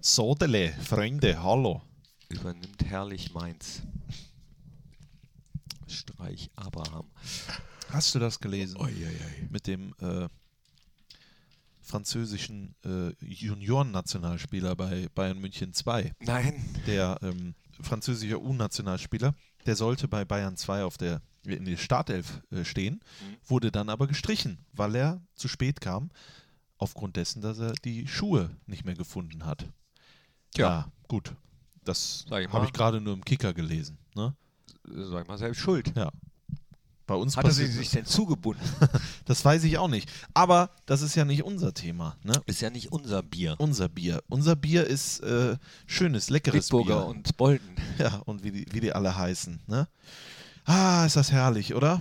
Sodele, Freunde, hallo. Übernimmt herrlich Mainz. Streich Abraham. Hast du das gelesen? Oi, oi, oi. Mit dem äh, französischen äh, Junioren-Nationalspieler bei Bayern München 2. Nein. Der ähm, französische U-Nationalspieler, der sollte bei Bayern 2 auf der in der Startelf äh, stehen, Mhm. wurde dann aber gestrichen, weil er zu spät kam, aufgrund dessen, dass er die Schuhe nicht mehr gefunden hat. Tja. gut. Das habe ich gerade nur im Kicker gelesen. Ne? Sag mal selbst schuld. Ja. Bei uns Hat er sich denn zugebunden? Das weiß ich auch nicht. Aber das ist ja nicht unser Thema. Ne? Ist ja nicht unser Bier. Unser Bier. Unser Bier ist äh, schönes, leckeres Bitburger Bier. und Bolton. ja, und wie die, wie die alle heißen. Ne? Ah, ist das herrlich, oder?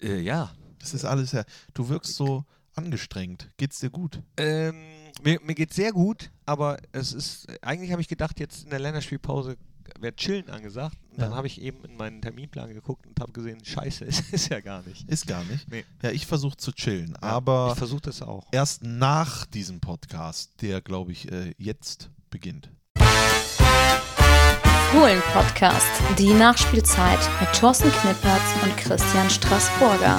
Äh, ja. Das ist alles her. Du wirkst so angestrengt. Geht's dir gut? Ähm, mir, mir geht's sehr gut, aber es ist, eigentlich habe ich gedacht, jetzt in der Länderspielpause wäre Chillen angesagt. Und dann Ja. habe ich eben in meinen Terminplan geguckt und habe gesehen, scheiße, es ist ja gar nicht. Ist gar nicht. Nee. Ja, ich versuche zu chillen. Ja, aber ich versuche das auch. erst nach diesem Podcast, der, glaube ich, äh, jetzt beginnt. Fohlen-Podcast, die Nachspielzeit mit Thorsten Knippertz und Christian Straßburger.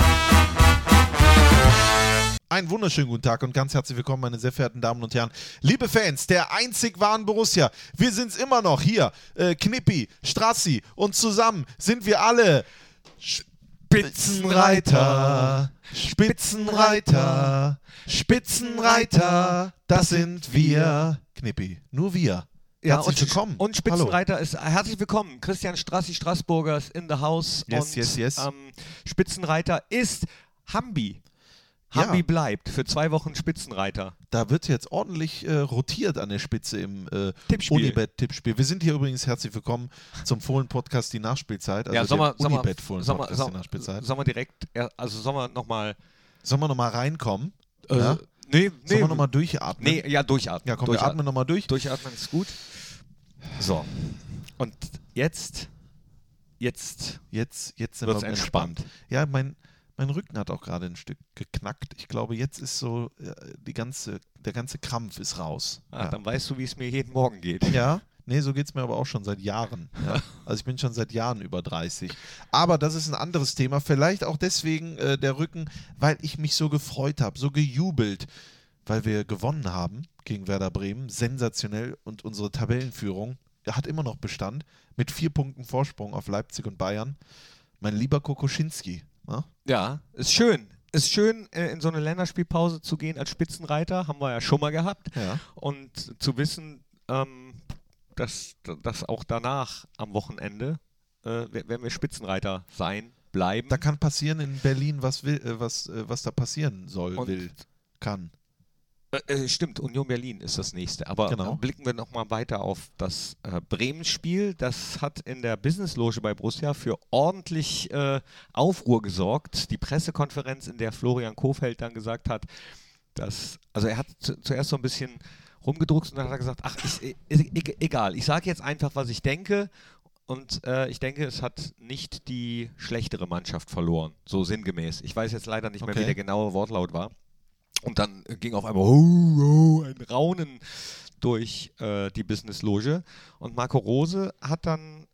Einen wunderschönen guten Tag und ganz herzlich willkommen, meine sehr verehrten Damen und Herren. Liebe Fans der einzig wahren Borussia, wir sind's immer noch hier. Äh, Knippi, Strassi und zusammen sind wir alle Spitzenreiter. Spitzenreiter. Spitzenreiter. Das sind wir. Knippi, nur wir. Herzlich und, willkommen. Und Spitzenreiter ist herzlich willkommen. Christian Strassi Straßburger ist in the house. Yes, und yes, yes. Ähm, Spitzenreiter ist Hambi. Ja. Hambi bleibt für zwei Wochen Spitzenreiter. Da wird jetzt ordentlich äh, rotiert an der Spitze im äh, Tippspiel. Unibet-Tippspiel. Wir sind hier übrigens herzlich willkommen zum Fohlen-Podcast Die Nachspielzeit. Also ja, sollen wir, der sollen wir, Unibet-Fohlen-Podcast sollen Die wir, Nachspielzeit. sollen wir direkt, ja, also sollen wir nochmal, Sollen wir nochmal reinkommen? äh, ja? nee, Sollen nee, wir nochmal durchatmen? nee, ja, durchatmen. Ja, komm, wir durchatmen. atmen nochmal durch. Durchatmen ist gut. So. Und jetzt, jetzt Jetzt, jetzt sind wir entspannt. Ja, mein, mein Rücken hat auch gerade ein Stück geknackt. Ich glaube, jetzt ist so, äh, die ganze, der ganze Krampf ist raus. Ah, ja. Dann weißt du, wie es mir jeden Morgen geht. Ja, nee, so geht es mir aber auch schon seit Jahren. Ja. Also ich bin schon seit Jahren über 30. Aber das ist ein anderes Thema. Vielleicht auch deswegen äh, der Rücken, weil ich mich so gefreut habe, so gejubelt, weil wir gewonnen haben gegen Werder Bremen. Sensationell. Und unsere Tabellenführung hat immer noch Bestand mit vier Punkten Vorsprung auf Leipzig und Bayern. Mein lieber Kokoschinski. Ne? Ja, ist schön. Ist schön, äh, in so eine Länderspielpause zu gehen als Spitzenreiter. Haben wir ja schon mal gehabt. Ja. Und zu wissen, ähm, dass, dass auch danach am Wochenende äh, wer- werden wir Spitzenreiter sein, bleiben. Da kann passieren in Berlin, was, will, äh, was, äh, was da passieren soll, Und- will, kann. Äh, äh, stimmt, Union Berlin ist das nächste. Aber Genau. äh, blicken wir nochmal weiter auf das äh, Bremen-Spiel. Das hat in der Business-Loge bei Borussia für ordentlich äh, Aufruhr gesorgt. Die Pressekonferenz, in der Florian Kofeld dann gesagt hat, dass, also er hat zu, zuerst so ein bisschen rumgedruckt und dann hat er gesagt, ach, e- egal, ich sage jetzt einfach, was ich denke. Und äh, ich denke, es hat nicht die schlechtere Mannschaft verloren, so sinngemäß. Ich weiß jetzt leider nicht mehr, Okay. wie der genaue Wortlaut war. Und dann äh, ging auf einmal oh, oh, ein Raunen durch äh, die Business-Loge. Und Marco Rose hat dann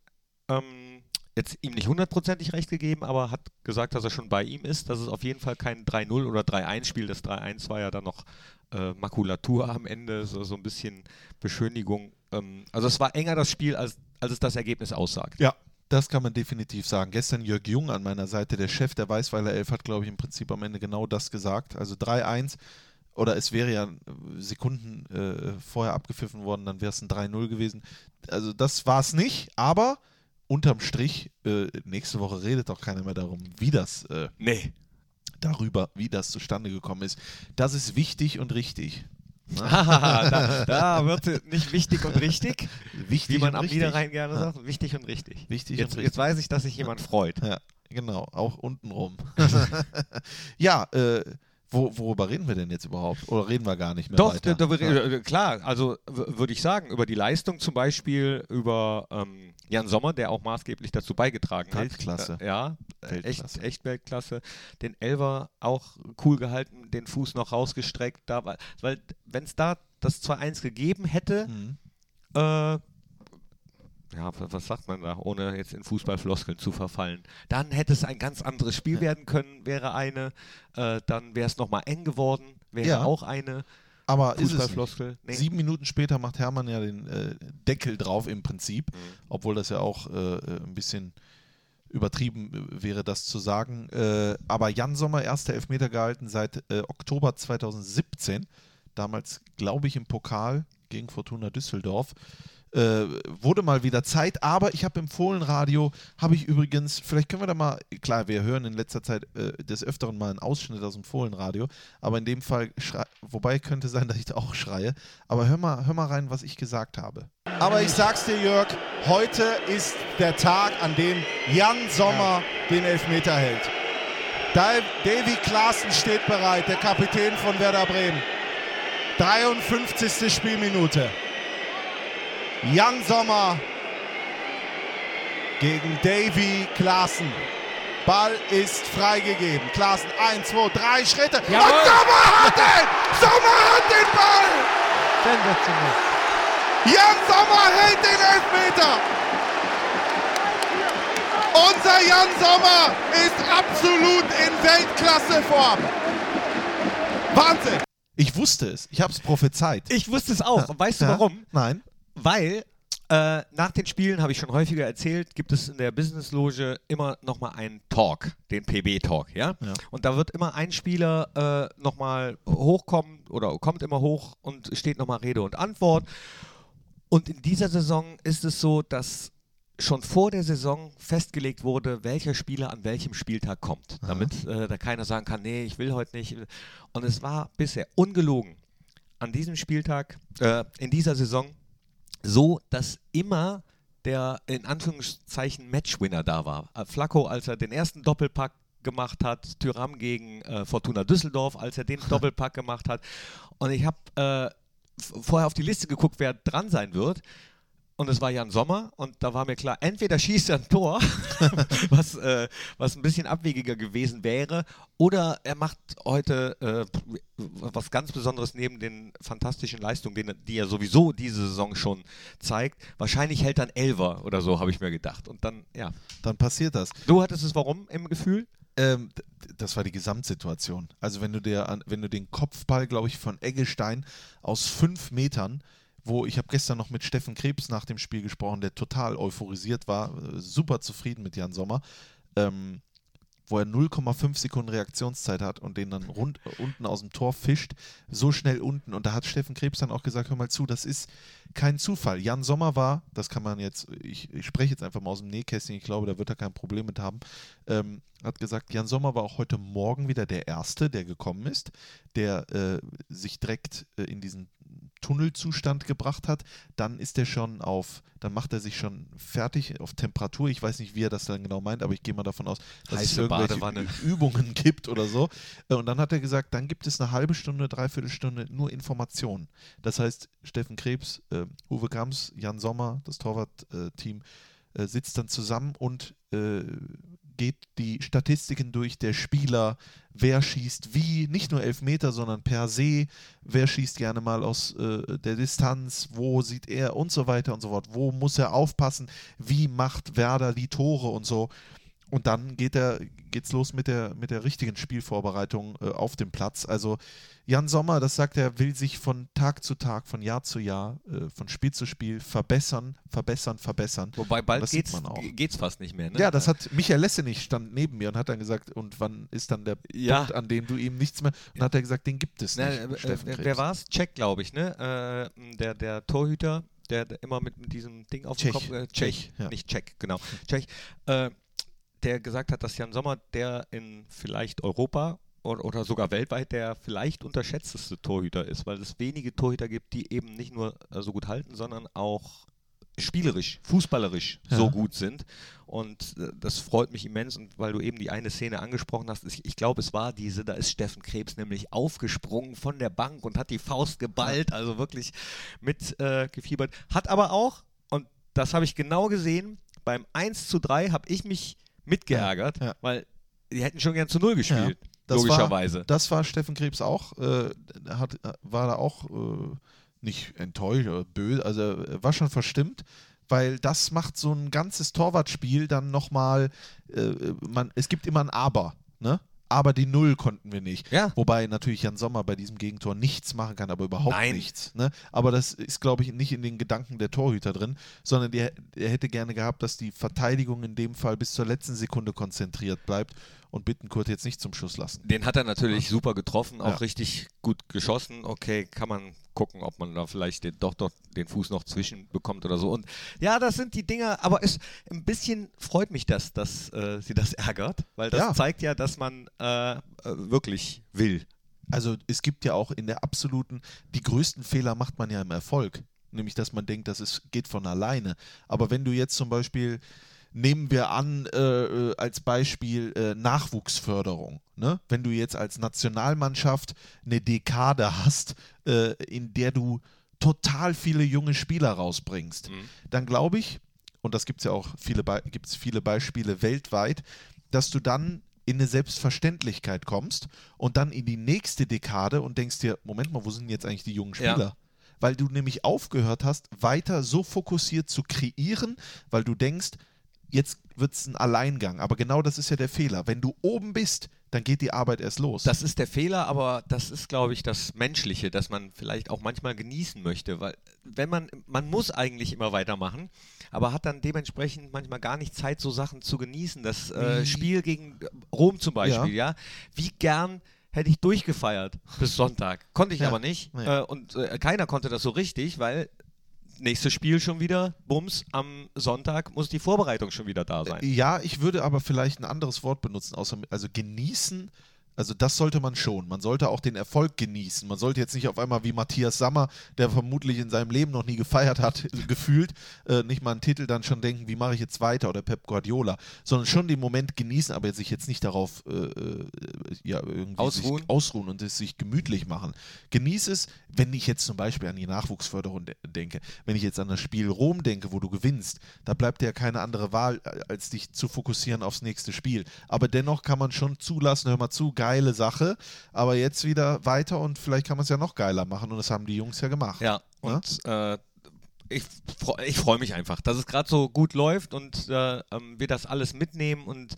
ähm, jetzt ihm nicht hundertprozentig recht gegeben, aber hat gesagt, dass er schon bei ihm ist, dass es auf jeden Fall kein 3-0 oder 3-1-Spiel. Das 3-1 war ja dann noch äh, Makulatur am Ende, so, so ein bisschen Beschönigung. Ähm, also es war enger das Spiel, als, als es das Ergebnis aussagt. Ja, das kann man definitiv sagen. Gestern Jörg Jung an meiner Seite, der Chef der Weißweiler Elf, hat, glaube ich, im Prinzip am Ende genau das gesagt. Also 3-1 oder es wäre ja Sekunden äh, vorher abgepfiffen worden, dann wäre es ein 3-0 gewesen. Also das war es nicht, aber unterm Strich, äh, nächste Woche redet auch keiner mehr darum, wie das äh, Nee. darüber, wie das zustande gekommen ist. Das ist wichtig und richtig. Da, da wird nicht wichtig und richtig, Wichtig wie man und am richtig. Niederrhein gerne Ja. sagt. Wichtig und richtig. Wichtig Jetzt, und richtig. jetzt weiß ich, dass sich jemand freut. Ja, genau, auch untenrum. ja, äh, wo, worüber reden wir denn jetzt überhaupt? Oder reden wir gar nicht mehr Doch, weiter? da, da, ja. äh, klar, also würde ich sagen, über die Leistung zum Beispiel, über ähm, Jan Sommer, der auch maßgeblich dazu beigetragen Weltklasse. hat. Äh, ja, äh, Weltklasse. echt, echt Weltklasse. Den Elver auch cool gehalten, den Fuß noch rausgestreckt, da, weil, weil wenn es da das 2-1 gegeben hätte, Mhm. äh, ja, wa- was sagt man da, ohne jetzt in Fußballfloskeln zu verfallen, dann hätte es ein ganz anderes Spiel werden können, wäre eine, äh, dann wäre es nochmal eng geworden, wäre Ja. auch eine Aber. Fußballfloskel. Nee. Sieben Minuten später macht Hermann ja den äh, Deckel drauf im Prinzip, Mhm. obwohl das ja auch äh, äh, ein bisschen übertrieben wäre, das zu sagen. Äh, aber Jan Sommer, erster Elfmeter gehalten seit äh, Oktober 2017, damals glaube ich im Pokal gegen Fortuna Düsseldorf. Äh, wurde mal wieder Zeit, aber ich habe im Fohlenradio, habe ich übrigens, vielleicht können wir da mal, klar, wir hören in letzter Zeit äh, des Öfteren mal einen Ausschnitt aus dem Fohlenradio, aber in dem Fall, wobei könnte sein, dass ich da auch schreie, aber hör mal, hör mal rein, was ich gesagt habe. Aber ich sag's dir, Jörg, heute ist der Tag, an dem Jan Sommer den Elfmeter hält. Da- Davy Klaassen steht bereit, der Kapitän von Werder Bremen. 53. Spielminute. Jan Sommer gegen Davy Klaassen. Ball ist freigegeben. Klaassen, 1, 2, 3 Schritte. Und Jawohl. Sommer hat den! Sommer hat den Ball! Sensationell. Jan Sommer hält den Elfmeter! Unser Jan Sommer ist absolut in Weltklasseform. Wahnsinn! Ich wusste es. Ich habe es prophezeit. Ich wusste es auch. Und weißt du Ja? warum? Nein. Weil äh, nach den Spielen, habe ich schon häufiger erzählt, gibt es in der Business-Loge immer nochmal einen Talk, den PB-Talk, ja? Ja. Und da wird immer ein Spieler äh, nochmal hochkommen oder kommt immer hoch und steht nochmal Rede und Antwort. Und in dieser Saison ist es so, dass schon vor der Saison festgelegt wurde, welcher Spieler an welchem Spieltag kommt, damit äh, da keiner sagen kann, nee, ich will heute nicht. Und es war bisher ungelogen an diesem Spieltag, äh, in dieser Saison, so, dass immer der in Anführungszeichen Matchwinner da war. Äh, Flacco, als er den ersten Doppelpack gemacht hat, Tyram gegen äh, Fortuna Düsseldorf, als er den Doppelpack gemacht hat. Und ich habe äh, vorher auf die Liste geguckt, wer dran sein wird. Und es war Jan Sommer und da war mir klar, entweder schießt er ein Tor, was, äh, was ein bisschen abwegiger gewesen wäre, oder er macht heute äh, was ganz Besonderes neben den fantastischen Leistungen, er- die er sowieso diese Saison schon zeigt. Wahrscheinlich hält er ein Elver oder so, habe ich mir gedacht. Und dann, ja. Dann passiert das. Du hattest es warum im Gefühl? Ähm, das war die Gesamtsituation. Also wenn du dir an, wenn du den Kopfball, glaube ich, von Eggestein aus fünf Metern, wo ich habe gestern noch mit Steffen Krebs nach dem Spiel gesprochen, der total euphorisiert war, äh, super zufrieden mit Jan Sommer, ähm, wo er 0,5 Sekunden Reaktionszeit hat und den dann rund, unten aus dem Tor fischt, so schnell unten. Und da hat Steffen Krebs dann auch gesagt, hör mal zu, das ist kein Zufall. Jan Sommer war, das kann man jetzt, ich, ich spreche jetzt einfach mal aus dem Nähkästchen, ich glaube, da wird er kein Problem mit haben, ähm, hat gesagt, Jan Sommer war auch heute Morgen wieder der Erste, der gekommen ist, der äh, sich direkt äh, in diesen Tunnelzustand gebracht hat, dann ist er schon auf, dann macht er sich schon fertig auf Temperatur. Ich weiß nicht, wie er das dann genau meint, aber ich gehe mal davon aus, dass es Heiße irgendwelche Badewanne. Übungen gibt oder so. Äh, Und dann hat er gesagt, dann gibt es eine halbe Stunde, dreiviertel Stunde nur Informationen. Das heißt, Steffen Krebs, äh, Uwe Grams, Jan Sommer, das Torwart-Team, äh, sitzt dann zusammen und äh, geht die Statistiken durch der Spieler, wer schießt wie, nicht nur Elfmeter, sondern per se, wer schießt gerne mal aus äh, der Distanz, wo sieht er und so weiter und so fort, wo muss er aufpassen, wie macht Werder die Tore und so. Und dann geht er, geht's los mit der, mit der richtigen Spielvorbereitung äh, auf dem Platz. Also Jan Sommer, das sagt er, will sich von Tag zu Tag, von Jahr zu Jahr, äh, von Spiel zu Spiel verbessern, verbessern, verbessern. Wobei bald Das geht's, man auch. geht's fast nicht mehr. Ne? Ja, das hat Michael Lessenich stand neben mir und hat dann gesagt, und wann ist dann der Ja. Punkt, an dem du ihm nichts mehr. Und hat er gesagt, den gibt es Na, nicht. äh, Steffen äh, Krebs. wer war es? Check, glaube ich, ne? Äh, der, der Torhüter, der, immer mit, mit diesem Ding auf dem Tschech. Kopf. Äh, Tschech, Tschech, ja. nicht Check, genau. Tschech. Äh, der gesagt hat, dass Jan Sommer der in vielleicht Europa oder, oder sogar weltweit der vielleicht unterschätzteste Torhüter ist, weil es wenige Torhüter gibt, die eben nicht nur äh, so gut halten, sondern auch spielerisch, fußballerisch Ja. so gut sind. Und äh, das freut mich immens. Und weil du eben die eine Szene angesprochen hast, ich, ich glaube, es war diese, da ist Steffen Krebs nämlich aufgesprungen von der Bank und hat die Faust geballt, also wirklich mit äh, gefiebert. Hat aber auch, und das habe ich genau gesehen, beim 1 zu 3 habe ich mich mitgeärgert, Ja, ja. weil die hätten schon gern zu Null gespielt. Das logischerweise. War, das war Steffen Krebs auch. Äh, hat, war da auch äh, nicht enttäuscht oder böse, also er war schon verstimmt, weil das macht so ein ganzes Torwartspiel dann nochmal, äh, man, es gibt immer ein Aber, ne? Aber die Null konnten wir nicht. Ja. Wobei natürlich Jan Sommer bei diesem Gegentor nichts machen kann, aber überhaupt Nein. nichts. Ne? Aber das ist, glaube ich, nicht in den Gedanken der Torhüter drin, sondern der, der hätte gerne gehabt, dass die Verteidigung in dem Fall bis zur letzten Sekunde konzentriert bleibt und Bittenkurt jetzt nicht zum Schuss lassen. Den hat er natürlich super getroffen, auch Ja. richtig gut geschossen. Okay, kann man gucken, ob man da vielleicht den, doch, doch den Fuß noch zwischen bekommt oder so. Und ja, das sind die Dinger, aber es ein bisschen freut mich das, dass äh, sie das ärgert, weil das Ja. zeigt ja, dass man äh, äh, wirklich will. Also es gibt ja auch in der absoluten, die größten Fehler macht man ja im Erfolg. Nämlich, dass man denkt, dass es geht von alleine. Aber wenn du jetzt zum Beispiel, nehmen wir an, äh, äh, als Beispiel äh, Nachwuchsförderung. Ne? Wenn du jetzt als Nationalmannschaft eine Dekade hast, äh, in der du total viele junge Spieler rausbringst, dann glaube ich, und das gibt es ja auch viele, Be gibt's viele Beispiele weltweit, dass du dann in eine Selbstverständlichkeit kommst und dann in die nächste Dekade und denkst dir, Moment mal, wo sind jetzt eigentlich die jungen Ja. Spieler? Weil du nämlich aufgehört hast, weiter so fokussiert zu kreieren, weil du denkst, jetzt wird es ein Alleingang. Aber genau das ist ja der Fehler. Wenn du oben bist, dann geht die Arbeit erst los. Das ist der Fehler, aber das ist, glaube ich, das Menschliche, dass man vielleicht auch manchmal genießen möchte, weil wenn man, man muss eigentlich immer weitermachen, aber hat dann dementsprechend manchmal gar nicht Zeit, so Sachen zu genießen. Das äh, Spiel gegen Rom zum Beispiel, ja. Wie gern hätte ich durchgefeiert bis Sonntag. Konnte ich Ja. aber nicht. Nee. Äh, und äh, keiner konnte das so richtig, weil nächstes Spiel schon wieder, Bums, am Sonntag muss die Vorbereitung schon wieder da sein. Ja, ich würde aber vielleicht ein anderes Wort benutzen, außer also genießen. Also das sollte man schon. Man sollte auch den Erfolg genießen. Man sollte jetzt nicht auf einmal wie Matthias Sammer, der vermutlich in seinem Leben noch nie gefeiert hat, gefühlt, äh, nicht mal einen Titel dann schon denken, wie mache ich jetzt weiter oder Pep Guardiola, sondern schon den Moment genießen, aber sich jetzt nicht darauf äh, äh, ja, irgendwie Ausruhen. Ausruhen und es sich gemütlich machen. Genieß es, wenn ich jetzt zum Beispiel an die Nachwuchsförderung de denke, wenn ich jetzt an das Spiel Rom denke, wo du gewinnst, da bleibt dir ja keine andere Wahl, als dich zu fokussieren aufs nächste Spiel. Aber dennoch kann man schon zulassen, hör mal zu, geile Sache, aber jetzt wieder weiter und vielleicht kann man es ja noch geiler machen und das haben die Jungs ja gemacht. Ja, und äh, ich, ich freue mich einfach, dass es gerade so gut läuft und äh, ähm, wir das alles mitnehmen und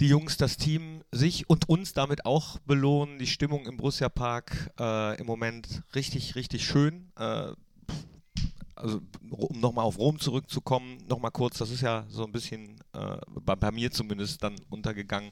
die Jungs, das Team sich und uns damit auch belohnen. Die Stimmung im Borussia Park äh, im Moment richtig, richtig schön. Äh, also um nochmal auf Rom zurückzukommen, nochmal kurz, das ist ja so ein bisschen äh, bei, bei mir zumindest dann untergegangen.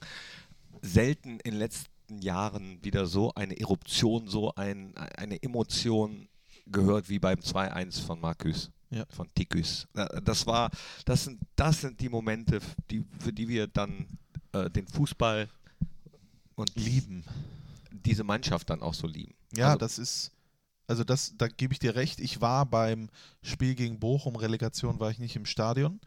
Selten in den letzten Jahren wieder so eine Eruption, so ein, eine Emotion gehört wie beim 2-1 von Marcus, Ja. von Tikus. Äh, Das war, das sind, das sind die Momente, die, für die wir dann äh, den Fußball und Lieben. diese Mannschaft dann auch so lieben. Ja, Also- das ist, also das, da gebe ich dir recht. Ich war beim Spiel gegen Bochum, Relegation, war ich nicht im Stadion.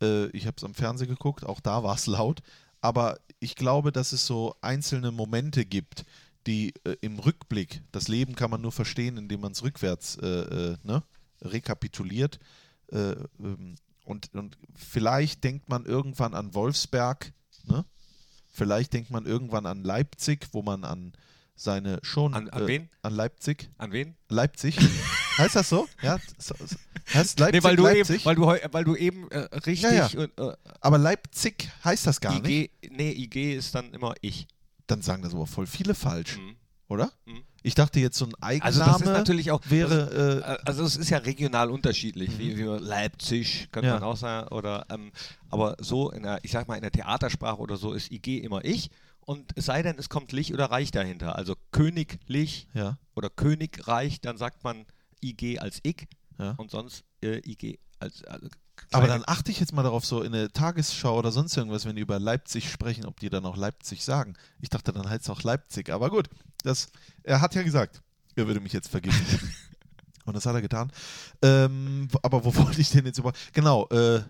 Äh, ich habe es am Fernsehen geguckt, auch da war es laut. Aber ich glaube, dass es so einzelne Momente gibt, die äh, im Rückblick, das Leben kann man nur verstehen, indem man es rückwärts äh, äh, ne, rekapituliert. Äh, ähm, und, und vielleicht denkt man irgendwann an Wolfsberg, ne? Vielleicht denkt man irgendwann an Leipzig, wo man an seine schon An- an äh, wen? an Leipzig. An wen? Leipzig. heißt das so? Ja, heißt Leipzig, Nee, weil du Leipzig. eben, weil du, weil du eben äh, richtig Ja, ja. und äh, aber Leipzig heißt das gar nicht. IG, nee, IG ist dann immer ich. Dann sagen das aber voll viele falsch, Mhm. oder? Mhm. Ich dachte jetzt so ein Eigenname Also das ist natürlich auch wäre Das, äh, also es ist ja regional unterschiedlich, wie, wie man- Leipzig könnte Ja. man auch sagen, oder ähm, aber so in der, ich sag mal in der Theatersprache oder so ist IG immer ich und es sei denn, es kommt Lich oder Reich dahinter. Also Königlich ja, oder Königreich, dann sagt man IG als ich ja. und sonst äh, IG als also Aber dann achte ich jetzt mal darauf, so in der Tagesschau oder sonst irgendwas, wenn die über Leipzig sprechen, ob die dann auch Leipzig sagen. Ich dachte, dann heißt es auch Leipzig. Aber gut, das, er hat ja gesagt, er würde mich jetzt vergiften. Und das hat er getan. Ähm, aber wo wollte ich denn jetzt über. Genau, äh,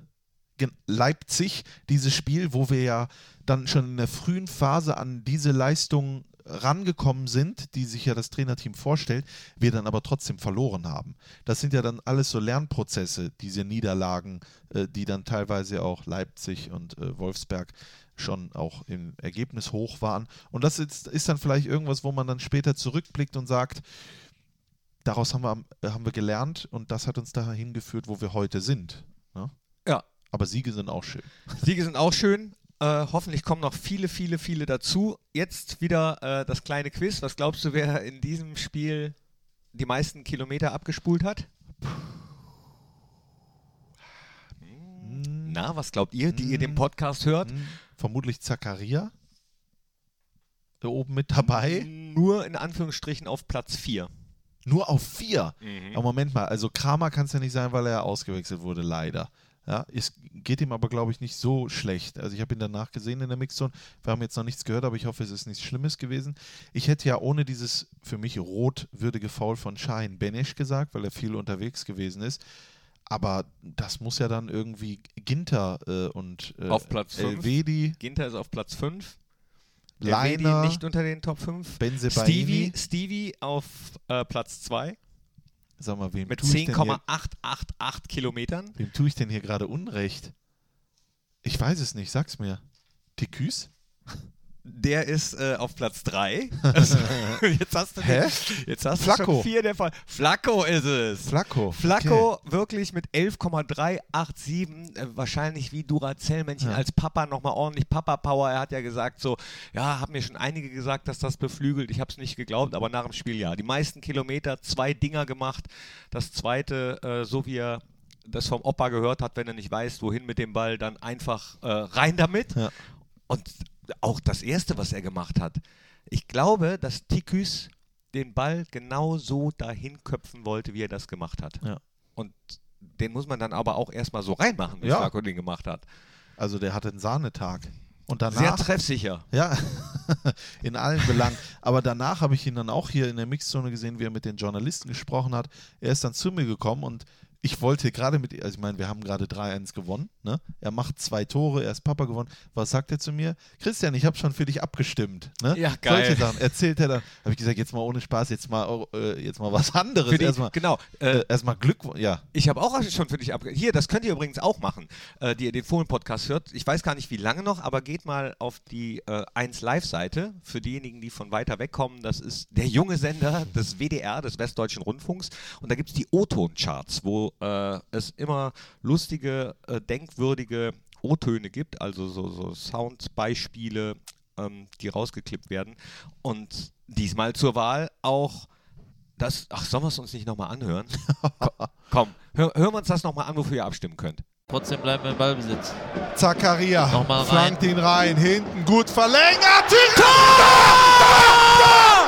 Leipzig, dieses Spiel, wo wir ja dann schon in der frühen Phase an diese Leistung rangekommen sind, die sich ja das Trainerteam vorstellt, wir dann aber trotzdem verloren haben. Das sind ja dann alles so Lernprozesse, diese Niederlagen, äh, die dann teilweise auch Leipzig und äh, Wolfsberg schon auch im Ergebnis hoch waren. Und das ist, ist dann vielleicht irgendwas, wo man dann später zurückblickt und sagt, daraus haben wir, haben wir gelernt und das hat uns dahin geführt, wo wir heute sind. Ne? Ja. Aber Siege sind auch schön. Siege sind auch schön. Äh, hoffentlich kommen noch viele, viele, viele dazu. Jetzt wieder äh, das kleine Quiz. Was glaubst du, wer in diesem Spiel die meisten Kilometer abgespult hat? Hm, Na, was glaubt ihr, die ihr den Podcast hört? hm, vermutlich Zakaria. Da oben mit dabei. Nur in Anführungsstrichen auf Platz 4. Nur auf vier. Mhm. Aber Moment mal, also Kramer kann es ja nicht sein, weil er ja ausgewechselt wurde, leider. Ja, es geht ihm aber, glaube ich, nicht so schlecht. Also ich habe ihn danach gesehen in der Mixzone. Wir haben jetzt noch nichts gehört, aber ich hoffe, es ist nichts Schlimmes gewesen. Ich hätte ja ohne dieses für mich rotwürdige Foul von Shahin Benesch gesagt, weil er viel unterwegs gewesen ist. Aber das muss ja dann irgendwie Ginter äh, und äh, Auf Platz fünf. Elvedi, Ginter ist auf Platz 5. Leiner, nicht unter den Top 5. Benzebaini. Stevie, Stevie auf äh, Platz 2 Sag mal, wem mit tue ich denn hier 10,888 Kilometern. Wem tue ich denn hier gerade Unrecht? Ich weiß es nicht, sag's mir. Tiküs? Der ist äh, auf Platz 3. Also, jetzt hast du, den- Hä? jetzt hast du schon vier der Fall. Flacco ist es. Flacco. Flacco wirklich mit 11,387, äh, wahrscheinlich wie Duracell-Männchen Ja. als Papa nochmal ordentlich Papa-Power. Er hat ja gesagt so, ja, haben mir schon einige gesagt, dass das beflügelt. Ich habe es nicht geglaubt, aber nach dem Spiel ja. Die meisten Kilometer, zwei Dinger gemacht. Das zweite, äh, so wie er das vom Opa gehört hat, wenn er nicht weiß, wohin mit dem Ball, dann einfach äh, rein damit. Ja. Und auch das erste, was er gemacht hat. Ich glaube, dass Tiküs den Ball genau so dahin köpfen wollte, wie er das gemacht hat. Ja. Und den muss man dann aber auch erstmal so reinmachen, wie Ja. Flacco den gemacht hat. Also der hatte einen Sahnetag. Und Sehr danach, treffsicher. ja, in allen Belangen. Aber danach habe ich ihn dann auch hier in der Mixzone gesehen, wie er mit den Journalisten gesprochen hat. Er ist dann zu mir gekommen und ich wollte gerade mit, also ich meine, wir haben gerade 3-1 gewonnen. Ne? Er macht zwei Tore, er ist Papa gewonnen. Was sagt er zu mir? Christian, ich habe schon für dich abgestimmt. Ne? Ja, geil. Solche Sachen erzählt er dann. Habe ich gesagt, jetzt mal ohne Spaß, jetzt mal, äh, jetzt mal was anderes. Die, Erstmal genau. Äh, äh, erstmal Glückwunsch. Ja, Ich habe auch schon für dich abge... Hier, das könnt ihr übrigens auch machen, äh, die ihr den Fohlen-Podcast hört. Ich weiß gar nicht, wie lange noch, aber geht mal auf die äh, 1 Live-Seite. Für diejenigen, die von weiter weg kommen, das ist der junge Sender des WDR, des Westdeutschen Rundfunks. Und da gibt es die O-Ton-Charts, wo äh, es immer lustige, äh, denkwürdige O-Töne gibt, also so, so Soundbeispiele, ähm, die rausgeklippt werden. Und diesmal zur Wahl auch das... Ach, sollen wir es uns nicht nochmal anhören? Komm, hör, hören wir uns das nochmal an, wofür ihr abstimmen könnt. Trotzdem bleiben wir im Ballbesitz. Zakaria Nochmal flankt ihn rein, hinten gut verlängert. Tor! Tor!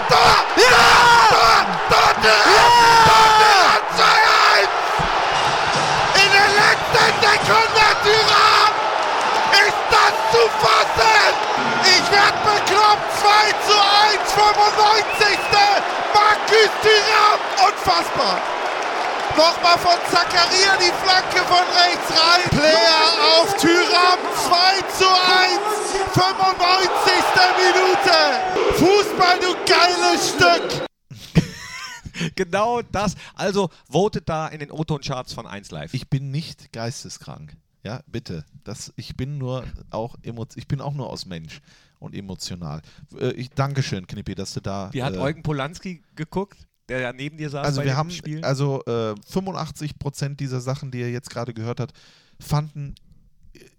Tor! Ja! Tor! Tor! Tor! Tor! Sekunde, Tyram! Ist das zu fassen? Ich werd bekloppt. 2 zu 1, 95. Markus Tyram. Unfassbar. Nochmal von Zakaria die Flanke von rechts rein. Player auf Tyram 2 zu 1. 95. Minute. Fußball, du geiles Stück. Genau das. Also votet da in den O-Ton-Charts von 1 Live. Ich bin nicht geisteskrank. Ja, bitte. Das, ich bin nur auch ich bin auch nur aus Mensch und emotional. Äh, ich danke schön, Knippi, dass du da. Wie hat äh, Eugen Polanski geguckt, der ja neben dir saß Also wir haben Spiel? also äh, 85 Prozent dieser Sachen, die er jetzt gerade gehört hat, fanden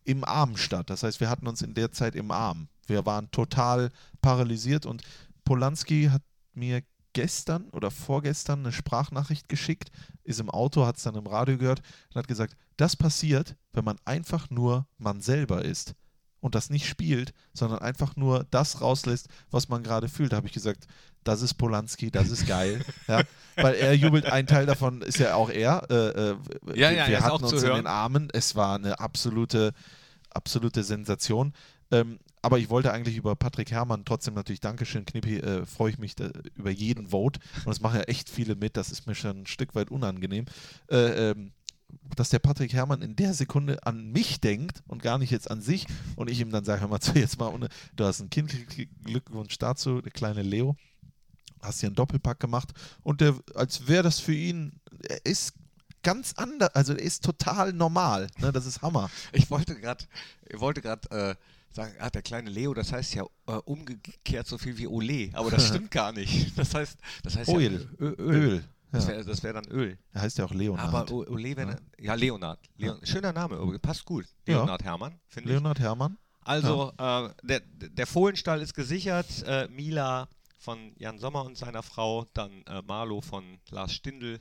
im Arm statt. Das heißt, wir hatten uns in der Zeit im Arm. Wir waren total paralysiert und Polanski hat mir gestern oder vorgestern eine Sprachnachricht geschickt, ist im Auto, hat es dann im Radio gehört und hat gesagt, das passiert, wenn man einfach nur man selber ist und das nicht spielt, sondern einfach nur das rauslässt, was man gerade fühlt. Da habe ich gesagt, das ist Polanski, das ist geil. ja, weil er jubelt, ein Teil davon ist ja auch er. Äh, äh, Ja, wir ja, wir hatten uns in den Armen. Es war eine absolute, absolute Sensation. Ähm, aber ich wollte eigentlich über Patrick Herrmann trotzdem natürlich Dankeschön, Knippi, äh, freue ich mich da, über jeden Vote. Und es machen ja echt viele mit, das ist mir schon ein Stück weit unangenehm. Äh, ähm, dass der Patrick Herrmann in der Sekunde an mich denkt und gar nicht jetzt an sich und ich ihm dann sage, hör mal zu, jetzt mal ohne, du hast ein Kind, Glückwunsch dazu, der kleine Leo, hast hier einen Doppelpack gemacht und der, als wäre das für ihn, er ist ganz anders, also er ist total normal, ne, das ist Hammer. Ich wollte gerade wollte grad, äh, sagen, ah, der kleine Leo, das heißt ja äh, umgekehrt so viel wie Ole, aber das stimmt gar nicht. Das heißt, das heißt Oil. ja Öl. Öl. Das Ja. wäre wär dann Öl. Er heißt ja auch Leonard. Aber Ole, wenn er, ja, Leonard. Leon, Schöner Name, passt gut. Ja. Leonard Hermann, finde ich. Leonard Hermann. Also, äh, der, der Fohlenstall ist gesichert. Äh, Mila von Jan Sommer und seiner Frau, dann äh, Marlo von Lars Stindl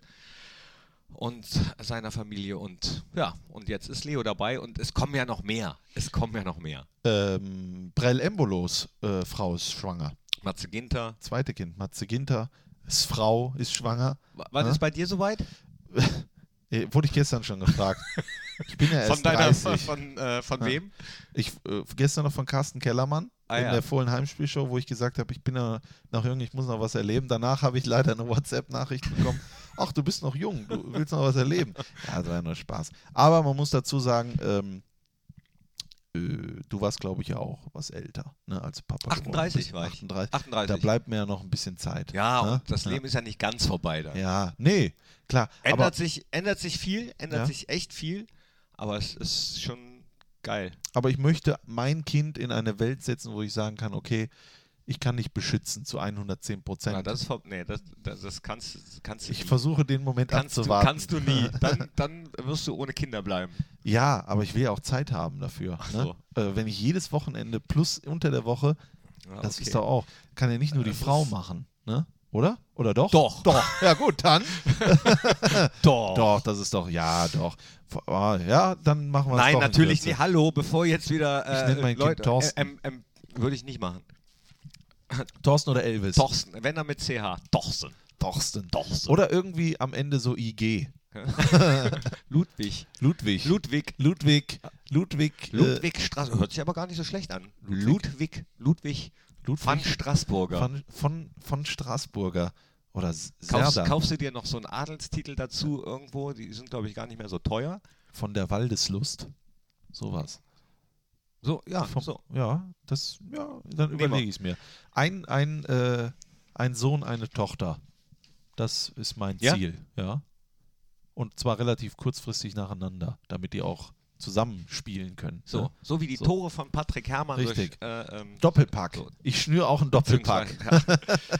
und seiner Familie. Und ja, und jetzt ist Leo dabei und es kommen ja noch mehr. Es kommen ja noch mehr. Ähm, Brell Embolos äh, Frau ist schwanger. Matze Ginter. Zweite Kind, Matze Ginter, ist Frau, ist schwanger. W- Wann Ja. ist bei dir soweit? Äh, wurde ich gestern schon gefragt. Ich bin ja erst Von deiner, 30. von, äh, von Ja. wem? Ich, äh, gestern noch von Carsten Kellermann Ah, in ja. der Fohlen Heimspielshow, wo ich gesagt habe, ich bin ja noch jung, ich muss noch was erleben. Danach habe ich leider eine WhatsApp-Nachricht bekommen. Ach, du bist noch jung, du willst noch was erleben. Ja, das war ja nur Spaß. Aber man muss dazu sagen, ähm, äh, du warst, glaube ich, ja auch was älter, ne, als Papa. geworden 38 bist. war ich. 38. 38. Da bleibt mir ja noch ein bisschen Zeit. ja, ne? und das Ja. Leben ist ja nicht ganz vorbei da. Ja, nee, klar. Ändert, Aber, sich, ändert sich viel, ändert Ja. sich echt viel, aber es ist schon geil. aber ich möchte mein Kind in eine Welt setzen, wo ich sagen kann, okay, ich kann dich beschützen zu 110 Ja, Prozent. das, ist vor- nee, das, das, das kannst, kannst du Ich nie. versuche den Moment kannst du, abzuwarten. kannst du nie. Dann, dann wirst du ohne Kinder bleiben. Ja, aber ich will ja auch Zeit haben dafür. Ne? Äh, wenn ich jedes Wochenende plus unter der Woche, Ja, das okay. ist doch auch, kann ja nicht nur die Das Frau machen, ne? Oder? Oder doch? Doch. Doch. Ja gut, dann. Doch. Doch, das ist doch, ja, doch. Ah, Ja, dann machen wir es Nein, natürlich nicht. Hallo, bevor jetzt wieder Ich äh, nenn mein Kind Leute, Thorsten. äh, ähm, ähm, würde ich nicht machen. Thorsten oder Elvis? Thorsten, wenn er mit CH. Thorsten. Thorsten. Thorsten. Oder irgendwie am Ende so IG. Ludwig. Ludwig. Ludwig. Ludwig. Ludwig. äh, Ludwig Straßburger. Hört sich aber gar nicht so schlecht an. Ludwig. Ludwig. Ludwig Van Straßburger. von, von, von Straßburger. Oder Kaufst, kaufst du dir noch so einen Adelstitel dazu irgendwo? Die sind, glaube ich, gar nicht mehr so teuer. Von der Waldeslust. Sowas. So, ja, Vom, so. Ja, das, ja, dann überlege ich es mir. Ein, ein, äh, ein Sohn, eine Tochter. Das ist mein Ja? Ziel, ja. Und zwar relativ kurzfristig nacheinander, damit die auch zusammenspielen können. So, ne? so wie die So. Tore von Patrick Herrmann Richtig. durch äh, ähm, Doppelpack. So. Ich schnüre auch einen Doppelpack. Ja.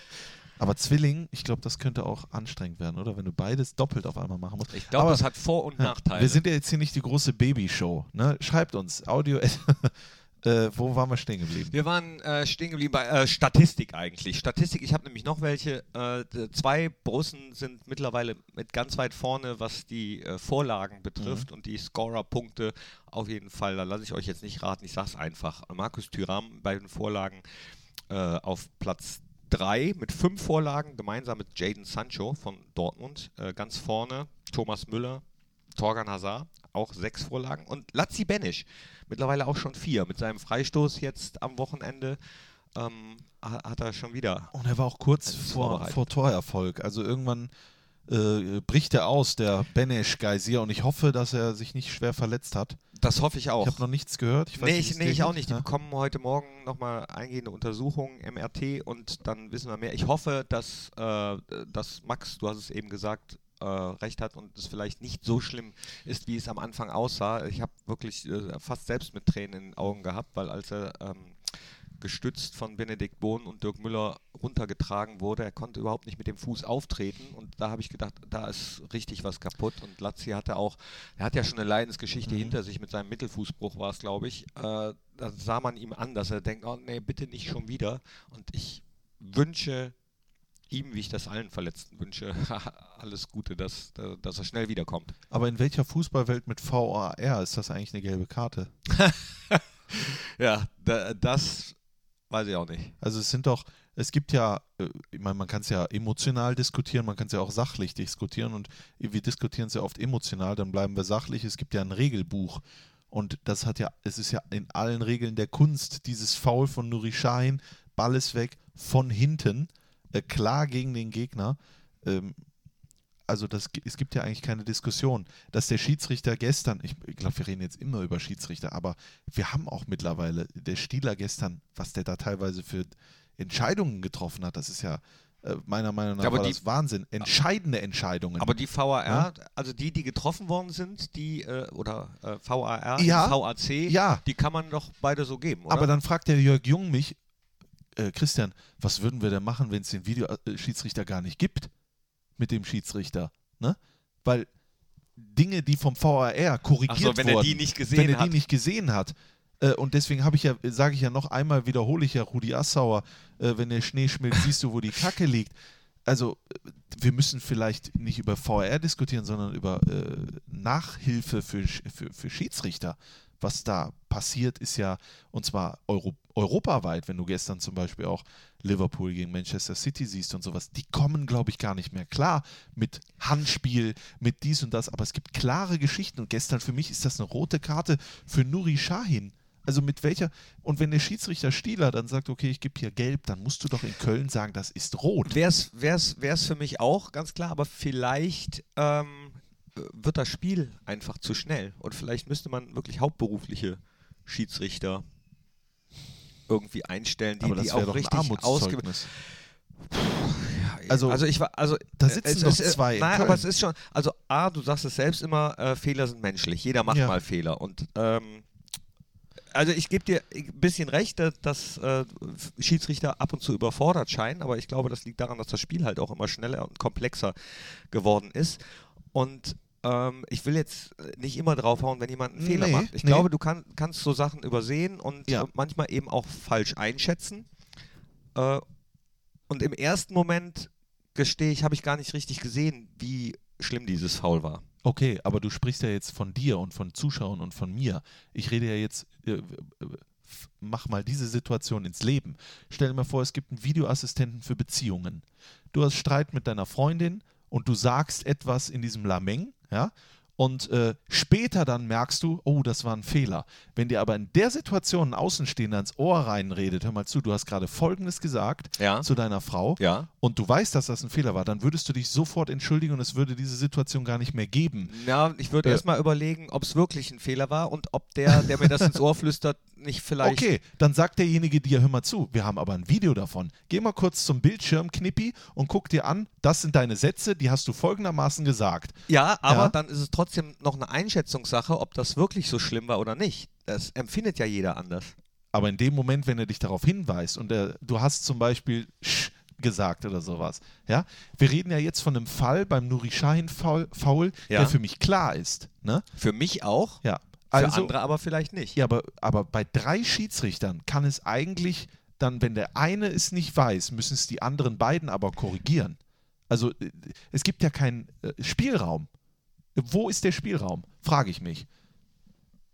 Aber Zwilling, ich glaube, das könnte auch anstrengend werden, oder? Wenn du beides doppelt auf einmal machen musst. Ich glaube, das hat Vor- und Ja, Nachteile. Wir sind ja jetzt hier nicht die große Babyshow. Ne? Schreibt uns, Audio. äh, wo waren wir stehen geblieben? Wir waren äh, stehen geblieben bei äh, Statistik eigentlich. Statistik, ich habe nämlich noch welche. Äh, zwei Borussen sind mittlerweile mit ganz weit vorne, was die äh, Vorlagen betrifft und die Scorer-Punkte. Auf jeden Fall, da lasse ich euch jetzt nicht raten, ich sage es einfach. Markus Thüram bei den Vorlagen äh, auf Platz 3 mit fünf Vorlagen, gemeinsam mit Jaden Sancho von Dortmund. Äh, ganz vorne Thomas Müller, Torgan Hazard, auch sechs Vorlagen. Und Lazzi Benisch, mittlerweile auch schon vier. Mit seinem Freistoß jetzt am Wochenende ähm, ha- hat er schon wieder. Und er war auch kurz vor, vor Torerfolg. Also irgendwann äh, bricht er aus, der Benesch Geysir. Und ich hoffe, dass er sich nicht schwer verletzt hat. Das hoffe ich auch. Ich habe noch nichts gehört. Ich weiß nee, ich, nee, ich auch nicht. Die Ja. bekommen heute Morgen nochmal eingehende Untersuchungen, MRT, und dann wissen wir mehr. Ich hoffe, dass, äh, dass Max, du hast es eben gesagt, äh, recht hat und es vielleicht nicht so schlimm ist, wie es am Anfang aussah. Ich habe wirklich äh, fast selbst mit Tränen in den Augen gehabt, weil als er ähm, gestützt von Benedikt Bohn und Dirk Müller runtergetragen wurde, er konnte überhaupt nicht mit dem Fuß auftreten und da habe ich gedacht, da ist richtig was kaputt und Lazzi hatte auch, er hat ja schon eine Leidensgeschichte Mhm. hinter sich mit seinem Mittelfußbruch war es, glaube ich. Äh, da sah man ihm an, dass er denkt, oh nee, bitte nicht schon wieder und ich wünsche ihm, wie ich das allen Verletzten wünsche, alles Gute, dass, dass er schnell wiederkommt. Aber in welcher Fußballwelt mit VAR ist das eigentlich eine gelbe Karte? Ja, da, das weiß ich auch nicht. Also es sind doch, es gibt ja, äh, ich meine, man kann es ja emotional diskutieren, man kann es ja auch sachlich diskutieren und wir diskutieren es ja oft emotional, dann bleiben wir sachlich. Es gibt ja ein Regelbuch und das hat ja, es ist ja in allen Regeln der Kunst, dieses Foul von Nuri Sahin, Ball ist weg, von hinten, äh, klar gegen den Gegner. Ähm, also das, es gibt ja eigentlich keine Diskussion, dass der Schiedsrichter gestern, ich, ich glaube, wir reden jetzt immer über Schiedsrichter, aber wir haben auch mittlerweile, der Stieler gestern, was der da teilweise für Entscheidungen getroffen hat, das ist ja äh, meiner Meinung nach aber war die- das Wahnsinn. Entscheidende Entscheidungen. Aber die VAR, Ja? also die, die getroffen worden sind, die, äh, oder äh, VAR, Ja. VAC, Ja. die kann man doch beide so geben, oder? aber dann fragt der Jörg Jung mich, äh, Christian, was würden wir denn machen, wenn es den Videoschiedsrichter gar nicht gibt? Mit dem Schiedsrichter. Ne? Weil Dinge, die vom VAR korrigiert so, wenn er wurden, die nicht gesehen wenn er hat. die nicht gesehen hat. Äh, und deswegen habe ich ja, sage ich ja noch einmal, wiederhole ich ja Rudi Assauer, äh, wenn der Schnee schmilzt, siehst du, wo die Kacke liegt. Also äh, wir müssen vielleicht nicht über VAR diskutieren, sondern über äh, Nachhilfe für, für, für Schiedsrichter. Was da passiert, ist ja, und zwar Euro, europaweit, wenn du gestern zum Beispiel auch Liverpool gegen Manchester City siehst und sowas, die kommen, glaube ich, gar nicht mehr klar mit Handspiel, mit dies und das, aber es gibt klare Geschichten und gestern für mich ist das eine rote Karte für Nuri Sahin. Also mit welcher, und wenn der Schiedsrichter Stieler dann sagt, okay, ich gebe hier gelb, dann musst du doch in Köln sagen, das ist rot. Wäre es für mich auch, ganz klar, aber vielleicht ähm, wird das Spiel einfach zu schnell. Und vielleicht müsste man wirklich hauptberufliche Schiedsrichter irgendwie einstellen, die, aber die das wäre auch doch richtig ausge Armutszeugnis. also, Also, ich war, also da sitzen es, zwei in Nein, aber es ist schon, also A, du sagst es selbst immer, äh, Fehler sind menschlich. Jeder macht Ja. mal Fehler. Und ähm, also ich gebe dir ein bisschen recht, dass, dass äh, Schiedsrichter ab und zu überfordert scheinen, aber ich glaube, das liegt daran, dass das Spiel halt auch immer schneller und komplexer geworden ist. Und ähm, ich will jetzt nicht immer draufhauen, wenn jemand einen Fehler Nee, macht. Ich nee. glaube, du kann, kannst so Sachen übersehen und Ja. äh, manchmal eben auch falsch einschätzen. Äh, und im ersten Moment gestehe ich, habe ich gar nicht richtig gesehen, wie schlimm dieses Foul war. Okay, aber du sprichst ja jetzt von dir und von Zuschauern und von mir. Ich rede ja jetzt, äh, äh, mach mal diese Situation ins Leben. Stell dir mal vor, es gibt einen Videoassistenten für Beziehungen. Du hast Streit mit deiner Freundin und du sagst etwas in diesem Lameng, ja, und äh, später dann merkst du, oh, das war ein Fehler. Wenn dir aber in der Situation ein Außenstehender ins Ohr reinredet, hör mal zu, du hast gerade Folgendes gesagt Ja. zu deiner Frau, Ja. und du weißt, dass das ein Fehler war, dann würdest du dich sofort entschuldigen und es würde diese Situation gar nicht mehr geben. Ja, ich würde Äh. erstmal überlegen, ob es wirklich ein Fehler war und ob der, der mir das ins Ohr flüstert, nicht vielleicht. Okay, dann sagt derjenige dir, hör mal zu, wir haben aber ein Video davon. Geh mal kurz zum Bildschirm, Knippi, und guck dir an, das sind deine Sätze, die hast du folgendermaßen gesagt. Ja, aber Ja. dann ist es trotzdem noch eine Einschätzungssache, ob das wirklich so schlimm war oder nicht. Das empfindet ja jeder anders. Aber in dem Moment, wenn er dich darauf hinweist und er, du hast zum Beispiel Sch gesagt oder sowas, ja, wir reden ja jetzt von einem Fall beim Nuri Sahin Foul, Foul Ja. der für mich klar ist, ne? Für mich auch, Ja. für Also, andere aber vielleicht nicht. Ja, aber, aber bei drei Schiedsrichtern kann es eigentlich dann, wenn der eine es nicht weiß, müssen es die anderen beiden aber korrigieren. Also äh, es gibt ja keinen äh, Spielraum. Wo ist der Spielraum? Frage ich mich.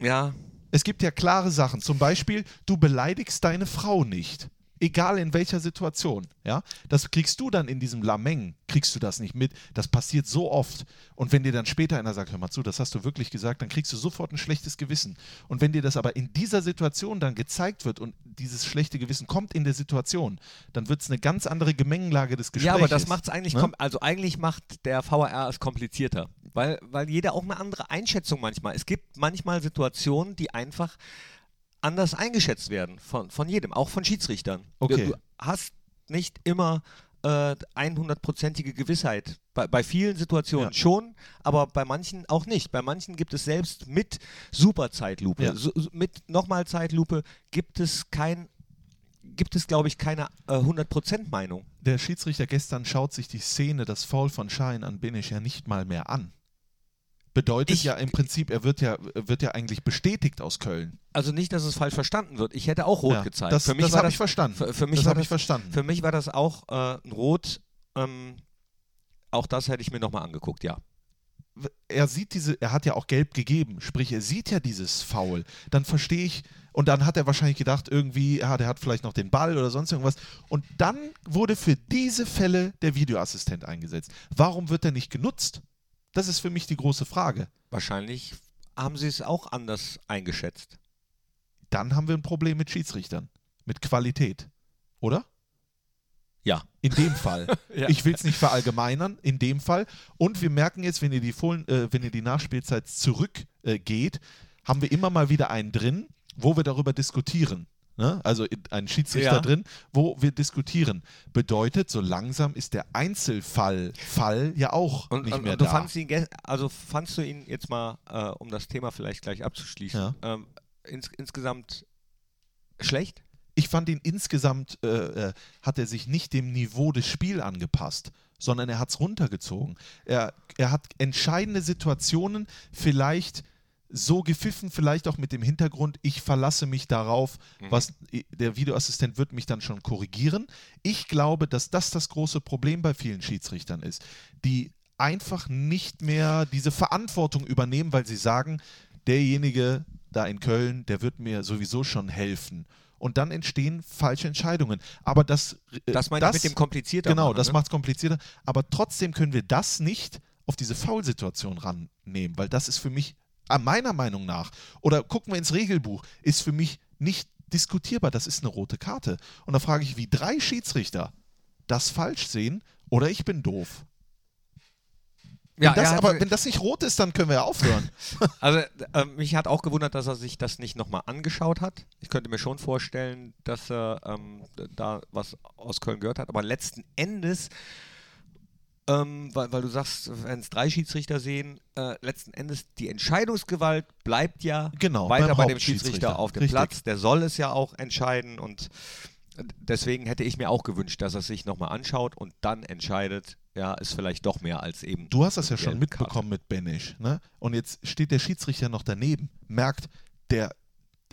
Ja, Es gibt ja klare Sachen. Zum Beispiel, du beleidigst deine Frau nicht. Egal in welcher Situation, ja, das kriegst du dann in diesem Lameng, kriegst du das nicht mit. Das passiert so oft. Und wenn dir dann später einer sagt, hör mal zu, das hast du wirklich gesagt, dann kriegst du sofort ein schlechtes Gewissen. Und wenn dir das aber in dieser Situation dann gezeigt wird und dieses schlechte Gewissen kommt in der Situation, dann wird es eine ganz andere Gemengenlage des Gesprächs. ja aber das macht es eigentlich, ne? also eigentlich macht der VAR es komplizierter. Weil, weil jeder auch eine andere Einschätzung manchmal. Es gibt manchmal Situationen, die einfach anders eingeschätzt werden von, von jedem, auch von Schiedsrichtern. Okay. Du hast nicht immer äh, 100%ige Gewissheit. Bei, bei vielen Situationen Ja. schon, aber bei manchen auch nicht. Bei manchen gibt es selbst mit Superzeitlupe, Ja. so, mit nochmal Zeitlupe, gibt es kein, gibt es, glaube ich, keine äh, 100% Meinung. Der Schiedsrichter gestern schaut sich die Szene, das Foul von Schein an Benisch ja nicht mal mehr an. Bedeutet Ich- ja im Prinzip, er wird ja, wird ja eigentlich bestätigt aus Köln. Also nicht, dass es falsch verstanden wird. Ich hätte auch rot Ja, gezeigt. Das, für mich das war habe das ich verstanden. Für, für mich das war habe das, ich verstanden. Für mich war das auch äh, ein Rot. Ähm, auch das hätte ich mir nochmal angeguckt, ja. er sieht diese, er hat ja auch gelb gegeben, sprich, er sieht ja dieses Foul. Dann verstehe ich, und dann hat er wahrscheinlich gedacht, irgendwie, ja, der hat vielleicht noch den Ball oder sonst irgendwas. Und dann wurde für diese Fälle der Videoassistent eingesetzt. Warum wird er nicht genutzt? Das ist für mich die große Frage. Wahrscheinlich haben sie es auch anders eingeschätzt. Dann haben wir ein Problem mit Schiedsrichtern, mit Qualität, oder? Ja. In dem Fall. Ja. Ich will es nicht verallgemeinern, in dem Fall. Und wir merken jetzt, wenn ihr die, Fohlen, äh, wenn ihr die Nachspielzeit zurückgeht, äh, haben wir immer mal wieder einen drin, wo wir darüber diskutieren. Ne? Also in- einen Schiedsrichter Ja. drin, wo wir diskutieren. Bedeutet, so langsam ist der Einzelfall Fall ja auch Und, nicht und, mehr und du da. fandst ihn, also fandst du ihn jetzt mal, äh, um das Thema vielleicht gleich abzuschließen, Ja. ähm, ins, insgesamt schlecht? Ich fand ihn insgesamt, äh, äh, hat er sich nicht dem Niveau des Spiels angepasst, sondern er hat es runtergezogen. Er, er hat entscheidende Situationen vielleicht so gepfiffen, vielleicht auch mit dem Hintergrund, ich verlasse mich darauf, was der Videoassistent wird mich dann schon korrigieren. Ich glaube, dass das das große Problem bei vielen Schiedsrichtern ist, die einfach nicht mehr diese Verantwortung übernehmen, weil sie sagen, derjenige da in Köln, der wird mir sowieso schon helfen. Und dann entstehen falsche Entscheidungen. Aber das, äh, Das meine ich mit dem komplizierter Genau, machen, das ne? macht es komplizierter. Aber trotzdem können wir das nicht auf diese Foul-Situation rannehmen, weil das ist für mich, äh, meiner Meinung nach, oder gucken wir ins Regelbuch, ist für mich nicht diskutierbar. Das ist eine rote Karte. Und da frage ich, wie drei Schiedsrichter das falsch sehen oder ich bin doof. Ja, wenn, das er aber, wenn das nicht rot ist, dann können wir aufhören. Also äh, mich hat auch gewundert, dass er sich das nicht nochmal angeschaut hat. Ich könnte mir schon vorstellen, dass er ähm, da was aus Köln gehört hat. Aber letzten Endes, ähm, weil, weil du sagst, wenn es drei Schiedsrichter sehen, äh, letzten Endes die Entscheidungsgewalt bleibt ja Genau, weiter bei dem. Schiedsrichter auf dem Richtig. Platz. Der soll es ja auch entscheiden und deswegen hätte ich mir auch gewünscht, dass er sich nochmal anschaut und dann entscheidet, ja, ist vielleicht doch mehr als eben. Du hast das ja schon mitbekommen mit Benisch. Ne? Und jetzt steht der Schiedsrichter noch daneben, merkt, der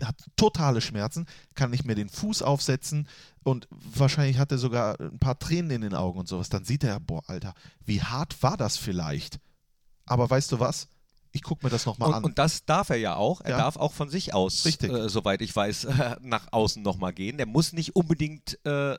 hat totale Schmerzen, kann nicht mehr den Fuß aufsetzen und wahrscheinlich hat er sogar ein paar Tränen in den Augen und sowas. Dann sieht er, boah, Alter, wie hart war das vielleicht? Aber weißt du was? Ich gucke mir das nochmal an. und das darf er ja auch. Er Ja. darf auch von sich aus, äh, soweit ich weiß, nach außen nochmal gehen. Der muss nicht unbedingt äh,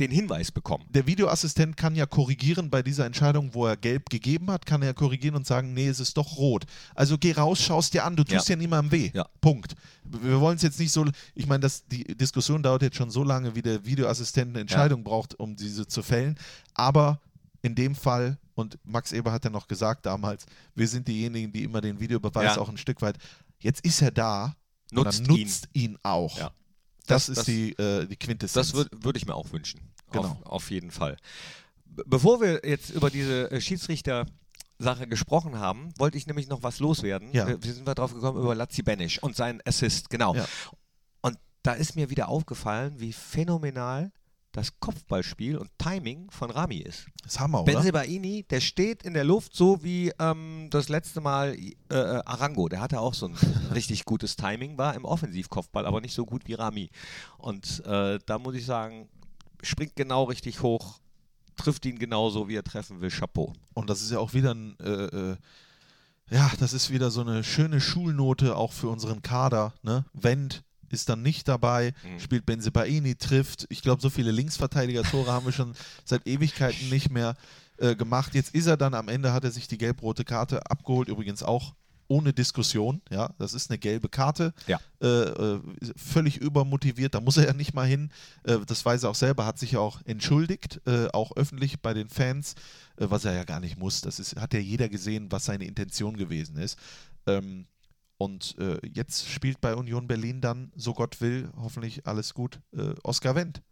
den Hinweis bekommen. der Videoassistent kann ja korrigieren bei dieser Entscheidung, wo er gelb gegeben hat, kann er korrigieren und sagen, nee, es ist doch rot. Also geh raus, schaust dir an, du tust ja, Ja. niemandem weh. Ja. Punkt. Wir wollen es jetzt nicht so, ich meine, die Diskussion dauert jetzt schon so lange, wie der Videoassistent eine Entscheidung braucht, um diese zu fällen. Aber in dem Fall, und Max Eber hat ja noch gesagt damals, wir sind diejenigen, die immer den Videobeweis Ja. auch ein Stück weit, jetzt ist er da, und Nutzt dann nutzt ihn, auch. Ja. Das, Das- ist das- die, äh, die Quintessenz. Das würde würd ich mir auch wünschen. Genau. Auf, auf jeden Fall. Be- Bevor wir jetzt über diese äh, Schiedsrichter-Sache gesprochen haben, wollte ich nämlich noch was loswerden. Ja. Wir, wir sind wir drauf gekommen über Lazzi Benisch und seinen Assist, genau. Ja. Und da ist mir wieder aufgefallen, wie phänomenal das Kopfballspiel und Timing von Rami ist. das ist Hammer, oder? Benzebaini, der steht in der Luft so wie ähm, das letzte Mal äh, äh, Arango. Der hatte auch so ein richtig gutes Timing, war im Offensivkopfball, aber nicht so gut wie Rami. Und äh, da muss ich sagen, springt genau richtig hoch, trifft ihn genauso, wie er treffen will. Chapeau. Und das ist ja auch wieder ein, äh, äh, ja, das ist wieder so eine schöne Schulnote auch für unseren Kader. Ne? Wendt ist dann nicht dabei, Mhm. spielt Benzebaini, trifft. Ich glaube, so viele Linksverteidiger-Tore haben wir schon seit Ewigkeiten nicht mehr äh, gemacht. Jetzt ist er dann am Ende, hat er sich die gelb-rote Karte abgeholt, übrigens auch ohne Diskussion. Ja, das ist eine gelbe Karte. Ja. Äh, äh, völlig übermotiviert, da muss er ja nicht mal hin. Äh, das weiß er auch selber, hat sich ja auch entschuldigt, äh, auch öffentlich bei den Fans, äh, was er ja gar nicht muss. Das ist, hat ja jeder gesehen, was seine Intention gewesen ist. Ähm, und äh, jetzt spielt bei Union Berlin dann, so Gott will, hoffentlich alles gut, äh, Oskar Wendt.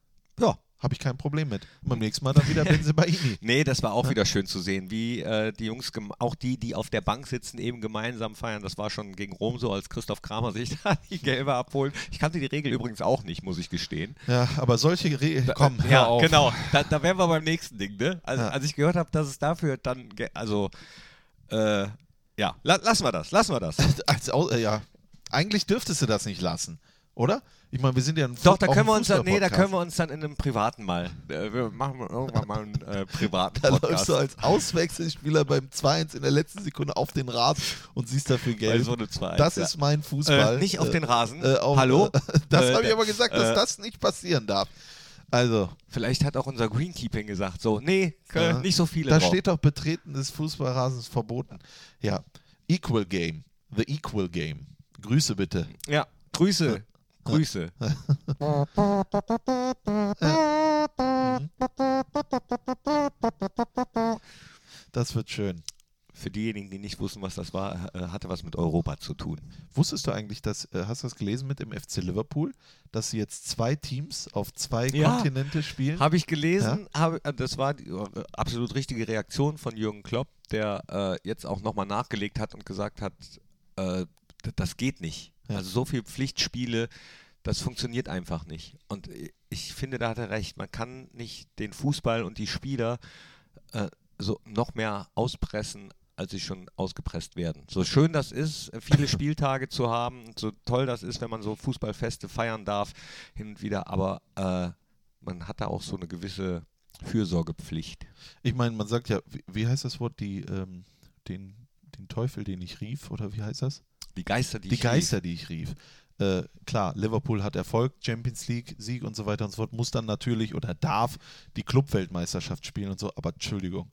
Ja. Habe ich kein Problem mit. Und beim nächsten Mal dann wieder Benzebaini. Nee, das war auch wieder schön zu sehen, wie äh, die Jungs, auch die, die auf der Bank sitzen, eben gemeinsam feiern. Das war schon gegen Rom so, als Christoph Kramer sich da die Gelbe abholt. Ich kannte die Regel übrigens auch nicht, muss ich gestehen. Ja, aber solche Re Komm, hör ja, auf. genau. Da, da wären wir beim nächsten Ding, ne? Also, Ja. Als ich gehört habe, dass es dafür dann, also, äh, ja, la lassen wir das, lassen wir das. Als, äh, ja, eigentlich dürftest du das nicht lassen, oder? Ich meine, wir sind ja ein Doch, da können wir uns dann, nee, da können wir uns dann in einem privaten mal, äh, wir machen irgendwann mal einen äh, privaten Da läufst Podcast. du als Auswechselspieler beim 2-1 in der letzten Sekunde auf den Rasen und siehst dafür Geld. so eine 2 das ja. ist mein Fußball. Äh, nicht auf Äh, den Rasen. äh, auf- Hallo? das Äh, habe ich aber gesagt, dass äh, das nicht passieren darf. Also, Vielleicht hat auch unser Greenkeeping gesagt, so, nee, können Ja. nicht so viele da drauf. steht doch Betreten des Fußballrasens verboten. Ja, Equal Game. The Equal Game. Grüße bitte. Ja, Grüße, Grüße. Das wird schön. Für diejenigen, die nicht wussten, was das war, äh, hatte was mit Europa zu tun. Wusstest du eigentlich, dass, äh, hast du das gelesen mit dem FC Liverpool, dass sie jetzt zwei Teams auf zwei Ja. Kontinente spielen? Habe ich gelesen, habe, äh, das war die absolut richtige Reaktion von Jürgen Klopp, der äh, jetzt auch nochmal nachgelegt hat und gesagt hat, äh, das geht nicht. Ja. Also so viele Pflichtspiele, Das funktioniert einfach nicht. Und ich finde, da hat er recht. Man kann nicht den Fußball und die Spieler äh, so noch mehr auspressen, als sie schon ausgepresst werden. So schön das ist, viele Spieltage zu haben, so toll das ist, wenn man so Fußballfeste feiern darf, hin und wieder, aber äh, man hat da auch so eine gewisse Fürsorgepflicht. Ich meine, man sagt ja, wie, wie heißt das Wort, die, ähm, den, den Teufel, den ich rief, oder wie heißt das? Die Geister, die, Die ich Geister, die ich rief. Äh, klar, Liverpool hat Erfolg, Champions League, Sieg und so weiter und so fort, muss dann natürlich oder darf die Clubweltmeisterschaft spielen und so, aber Entschuldigung,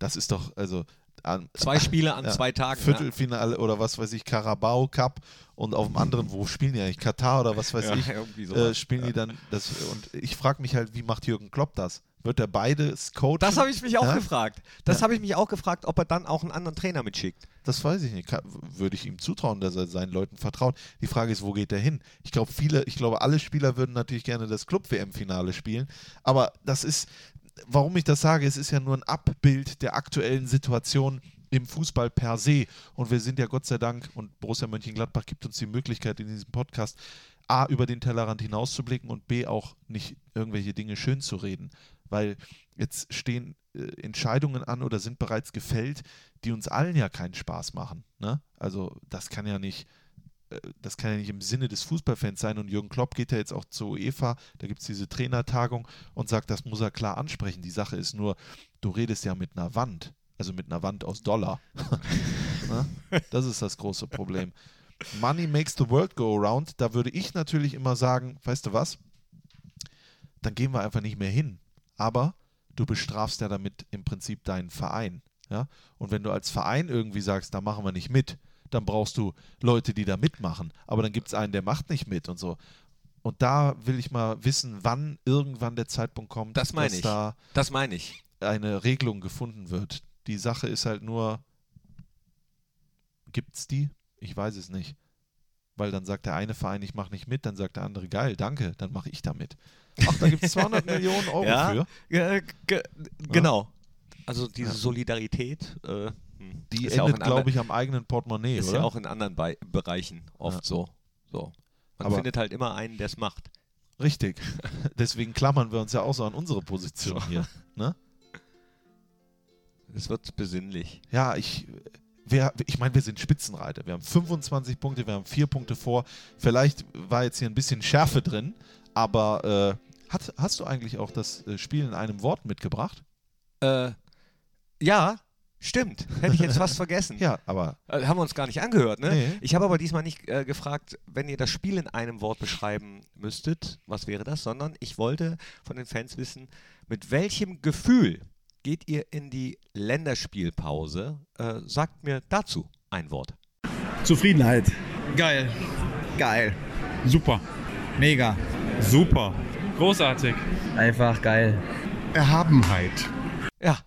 das ist doch, also an, Zwei Spiele an Ja, zwei Tagen. Viertelfinale oder was weiß ich, Carabao Cup und auf dem anderen, wo spielen die eigentlich? Katar oder was weiß ja, ich, irgendwie äh, spielen die dann das und ich frage mich halt, wie macht Jürgen Klopp das? Wird er beides coachen? Das habe ich mich auch Ja? gefragt. Das Ja. habe ich mich auch gefragt, ob er dann auch einen anderen Trainer mitschickt. Das weiß ich nicht. Kann, würde ich ihm zutrauen, dass er seinen Leuten vertraut. Die Frage ist, wo geht er hin? Ich glaube, viele, ich glaube, alle Spieler würden natürlich gerne das Club-WM-Finale spielen. Aber das ist, warum ich das sage, es ist ja nur ein Abbild der aktuellen Situation im Fußball per se. Und wir sind ja Gott sei Dank, und Borussia Mönchengladbach gibt uns die Möglichkeit in diesem Podcast, A, über den Tellerrand hinauszublicken und B, auch nicht irgendwelche Dinge schön zu reden. Weil jetzt stehen äh, Entscheidungen an oder sind bereits gefällt, die uns allen ja keinen Spaß machen. Ne? Also das kann ja nicht, das kann ja nicht im Sinne des Fußballfans sein. Und Jürgen Klopp geht ja jetzt auch zur UEFA, da gibt es diese Trainertagung und sagt, das muss er klar ansprechen. Die Sache ist nur, du redest ja mit einer Wand, also mit einer Wand aus Dollar. ne? Das ist das große Problem. Money makes the world go around. Da würde ich natürlich immer sagen, weißt du was? Dann gehen wir einfach nicht mehr hin. Aber du bestrafst ja damit im Prinzip deinen Verein. Ja? Und wenn du als Verein irgendwie sagst, da machen wir nicht mit, dann brauchst du Leute, die da mitmachen. Aber dann gibt es einen, der macht nicht mit und so. Und da will ich mal wissen, wann irgendwann der Zeitpunkt kommt, Das dass ich. da Das meine ich. eine Regelung gefunden wird. Die Sache ist halt nur, gibt es die? Ich weiß es nicht. Weil dann sagt der eine Verein, ich mache nicht mit, dann sagt der andere, geil, danke, dann mache ich da mit. Ach, da gibt es 200 Millionen Euro Ja. für. Ge genau. Also diese Solidarität, äh, Die ist ja endet, in glaube ich, am eigenen Portemonnaie, ist oder? ja auch in anderen Bei Bereichen oft Ja. so. so. Man Aber- findet halt immer einen, der es macht. Richtig. Deswegen klammern wir uns ja auch so an unsere Position So. hier. Ne? Es wird besinnlich. Ja, ich, wer, ich meine, wir sind Spitzenreiter. Wir haben 25 Punkte, wir haben vier Punkte vor. Vielleicht war jetzt hier ein bisschen Schärfe drin, aber äh, hat, hast du eigentlich auch das äh, Spiel in einem Wort mitgebracht? Äh, ja, stimmt. Hätte ich jetzt fast vergessen. Ja, aber Äh, haben wir uns gar nicht angehört, ne? Nee. Ich habe aber diesmal nicht äh, gefragt, wenn ihr das Spiel in einem Wort beschreiben müsstet, was wäre das, sondern ich wollte von den Fans wissen, mit welchem Gefühl geht ihr in die Länderspielpause? Äh, sagt mir dazu ein Wort. Zufriedenheit. Geil. Geil. Super. Mega. Super. Großartig. Einfach geil. Erhabenheit. Ja.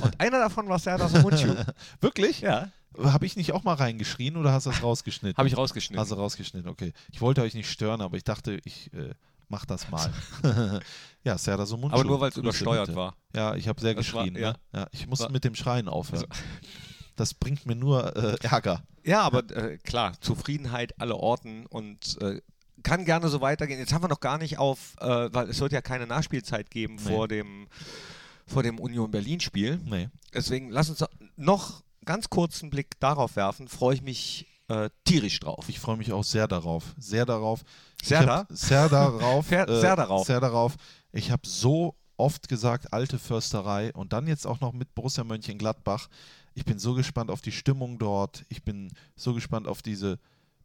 Und einer davon war Serdar Samuncu. wirklich? ja. Habe ich nicht auch mal reingeschrien oder hast du das rausgeschnitten? Habe ich rausgeschnitten. Hast du rausgeschnitten, okay. Ich wollte euch nicht stören, aber ich dachte, ich äh, mach das mal. ja, Serda Sumuncu. aber nur weil es übersteuert bitte. war. Ja, ich habe sehr Das war- geschrien. ja. ne? ja, ich muss War- mit dem Schreien aufhören. Das bringt mir nur äh, Ärger. Ja, aber äh, klar, Zufriedenheit alle Orten und äh, kann gerne so weitergehen. Jetzt haben wir noch gar nicht auf, äh, weil es wird ja keine Nachspielzeit geben Nee. vor dem vor dem Union Berlin Spiel. Nee. Deswegen lass uns noch ganz kurz einen Blick darauf werfen. Freue ich mich äh, tierisch drauf. Ich freue mich auch sehr darauf. Sehr darauf. Sehr da? Sehr darauf. Sehr- sehr darauf. Sehr darauf. Ich habe so oft gesagt, alte Försterei und dann jetzt auch noch mit Borussia Mönchengladbach. Ich bin so gespannt auf die Stimmung dort. Ich bin so gespannt auf diese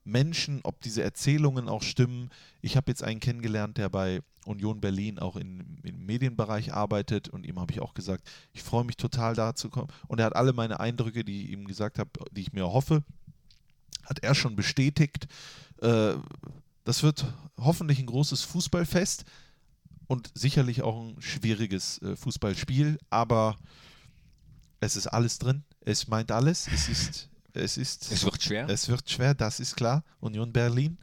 Menschen, ob diese Erzählungen auch stimmen. Ich habe jetzt einen kennengelernt, der bei Union Berlin auch in, im Medienbereich arbeitet und ihm habe ich auch gesagt, ich freue mich total da zu kommen. Und er hat alle meine Eindrücke, die ich ihm gesagt habe, die ich mir hoffe, hat er schon bestätigt. Äh, das wird hoffentlich ein großes Fußballfest und sicherlich auch ein schwieriges äh, Fußballspiel, aber es ist alles drin. Es meint alles. Es ist, es ist, Es wird schwer. es wird schwer, das ist klar. Union Berlin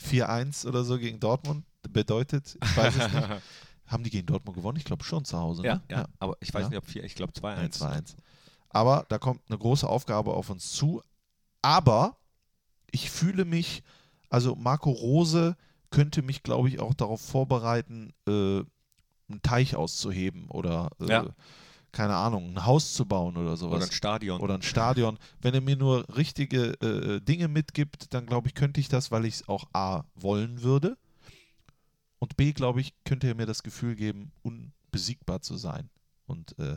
4-1 oder so gegen Dortmund bedeutet, ich weiß es nicht. Haben die gegen Dortmund gewonnen? Ich glaube schon zu Hause. ja, ne? ja, aber ich weiß Ja. nicht, ob vier, ich glaube 2-1. 1 2-1. Aber da kommt eine große Aufgabe auf uns zu. Aber ich fühle mich, also Marco Rose könnte mich, glaube ich, auch darauf vorbereiten, äh, einen Teich auszuheben oder äh, Ja. Keine Ahnung, ein Haus zu bauen oder sowas. Oder ein Stadion. Oder ein Stadion. Wenn er mir nur richtige äh, Dinge mitgibt, dann glaube ich, könnte ich das, weil ich es auch A wollen würde. Und B, glaube ich, könnte er mir das Gefühl geben, unbesiegbar zu sein. Und äh,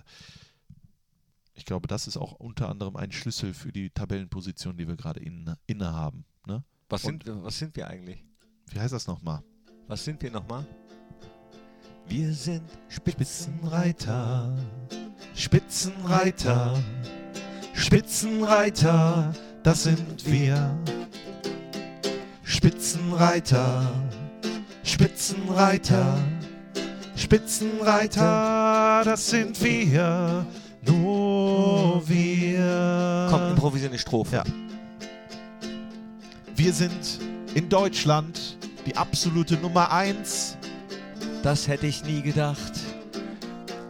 ich glaube, das ist auch unter anderem ein Schlüssel für die Tabellenposition, die wir gerade inne, inne haben. Ne? was, sind, was sind wir eigentlich? Wie heißt das nochmal? Was sind wir nochmal? Wir sind Spitzenreiter, Spitzenreiter, Spitzenreiter, das sind wir. Spitzenreiter, Spitzenreiter, Spitzenreiter, das sind wir. Nur wir. Komm, improvisiere eine Strophe. Ja. Wir sind in Deutschland die absolute Nummer eins. Das hätte ich nie gedacht,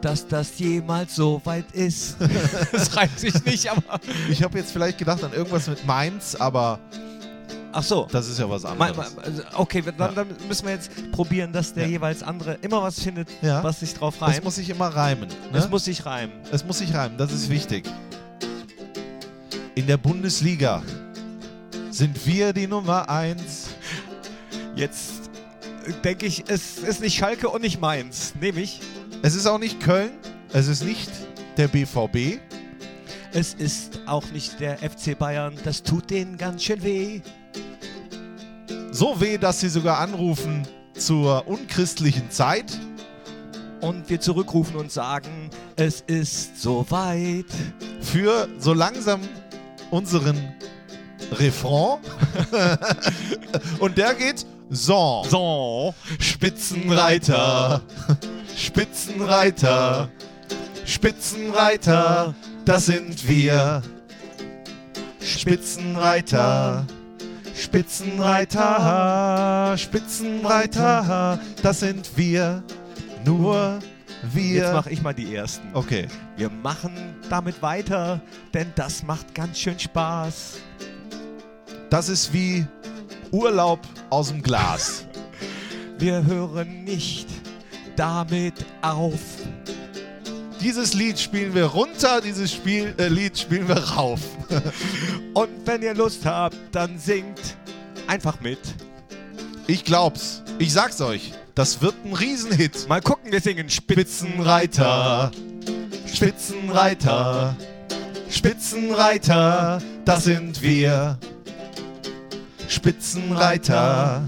dass das jemals so weit ist. das reimt sich nicht, aber. Ich habe jetzt vielleicht gedacht an irgendwas mit Mainz, aber Ach so. das ist ja was anderes. also, okay, dann, dann müssen wir jetzt probieren, dass der Ja. jeweils andere immer was findet, Ja. was sich drauf Das reimt. muss sich immer reimen. Ne? es muss sich reimen. es muss sich reimen, das ist wichtig. In der Bundesliga sind wir die Nummer eins. Jetzt denke ich, es ist nicht Schalke und nicht Mainz. Nehme ich. Es ist auch nicht Köln, es ist nicht der BVB. Es ist auch nicht der FC Bayern. Das tut denen ganz schön weh. So weh, dass sie sogar anrufen zur unchristlichen Zeit. Und wir zurückrufen und sagen, es ist soweit. für so langsam unseren Refrain. Und der geht so. So. Spitzenreiter, Spitzenreiter, Spitzenreiter, das sind wir. Spitzenreiter, Spitzenreiter, Spitzenreiter, das sind wir. Nur wir. Jetzt mache ich mal die ersten. okay. Wir machen damit weiter, denn das macht ganz schön Spaß. Das ist wie Urlaub aus dem Glas. Wir hören nicht damit auf. Dieses Lied spielen wir runter, dieses Spiel, äh, Lied spielen wir rauf. Und wenn ihr Lust habt, dann singt einfach mit. Ich glaub's. Ich sag's euch. Das wird ein Riesenhit. Mal gucken, wir singen Spitzenreiter, Spitzenreiter, Spitzenreiter, das sind wir. Spitzenreiter,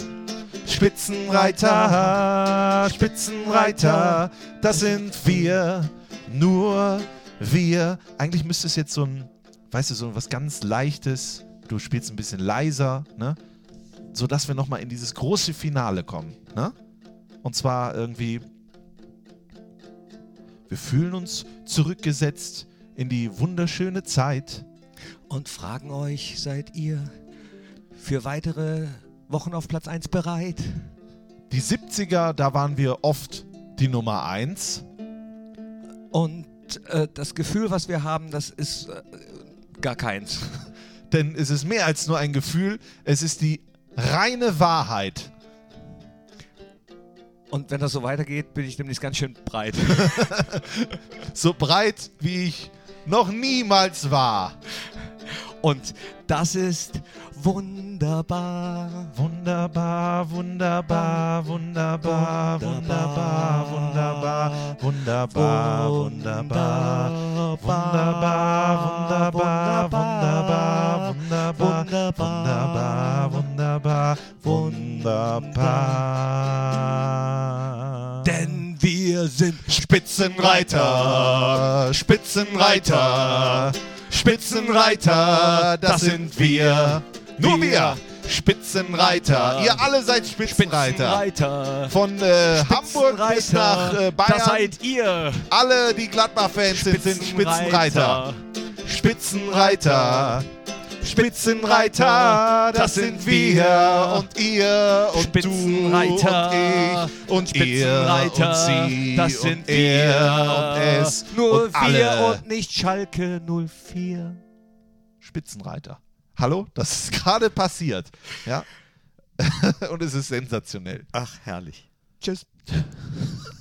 Spitzenreiter, Spitzenreiter, das sind wir. Nur wir. Eigentlich müsste es jetzt so ein, weißt du, so was ganz Leichtes. Du spielst ein bisschen leiser, ne? Sodass wir nochmal in dieses große Finale kommen, ne? Und zwar irgendwie wir fühlen uns zurückgesetzt in die wunderschöne Zeit. und fragen euch, seid ihr für weitere Wochen auf Platz 1 bereit? Die 70er, da waren wir oft die Nummer 1. Und äh, das Gefühl, was wir haben, das ist äh, gar keins. Denn es ist mehr als nur ein Gefühl, es ist die reine Wahrheit. Und wenn das so weitergeht, bin ich demnächst ganz schön breit. So breit, wie ich noch niemals war. Und das ist wunderbar. Wunderbar, wunderbar, wunderbar, wunderbar, wunderbar, wunderbar, wunderbar, wunderbar, wunderbar, wunderbar, wunderbar, wunderbar, wunderbar. Denn wir sind Spitzenreiter, Spitzenreiter, Spitzenreiter, das sind wir. Nur wir, Spitzenreiter. Ihr alle seid Spitzenreiter. Spitzenreiter. Von äh, Hamburg bis nach äh, Bayern. Das seid ihr. alle, die Gladbach-Fans sind, sind Spitzenreiter. Spitzenreiter. Spitzenreiter, das sind wir und ihr und Spitzenreiter. du und ich und Spitzenreiter, ihr und sie das und sind er wir. und es Nur und wir alle. und nicht Schalke 04. Spitzenreiter. Hallo, das ist gerade passiert. Ja. und es ist sensationell. Ach, herrlich. Tschüss.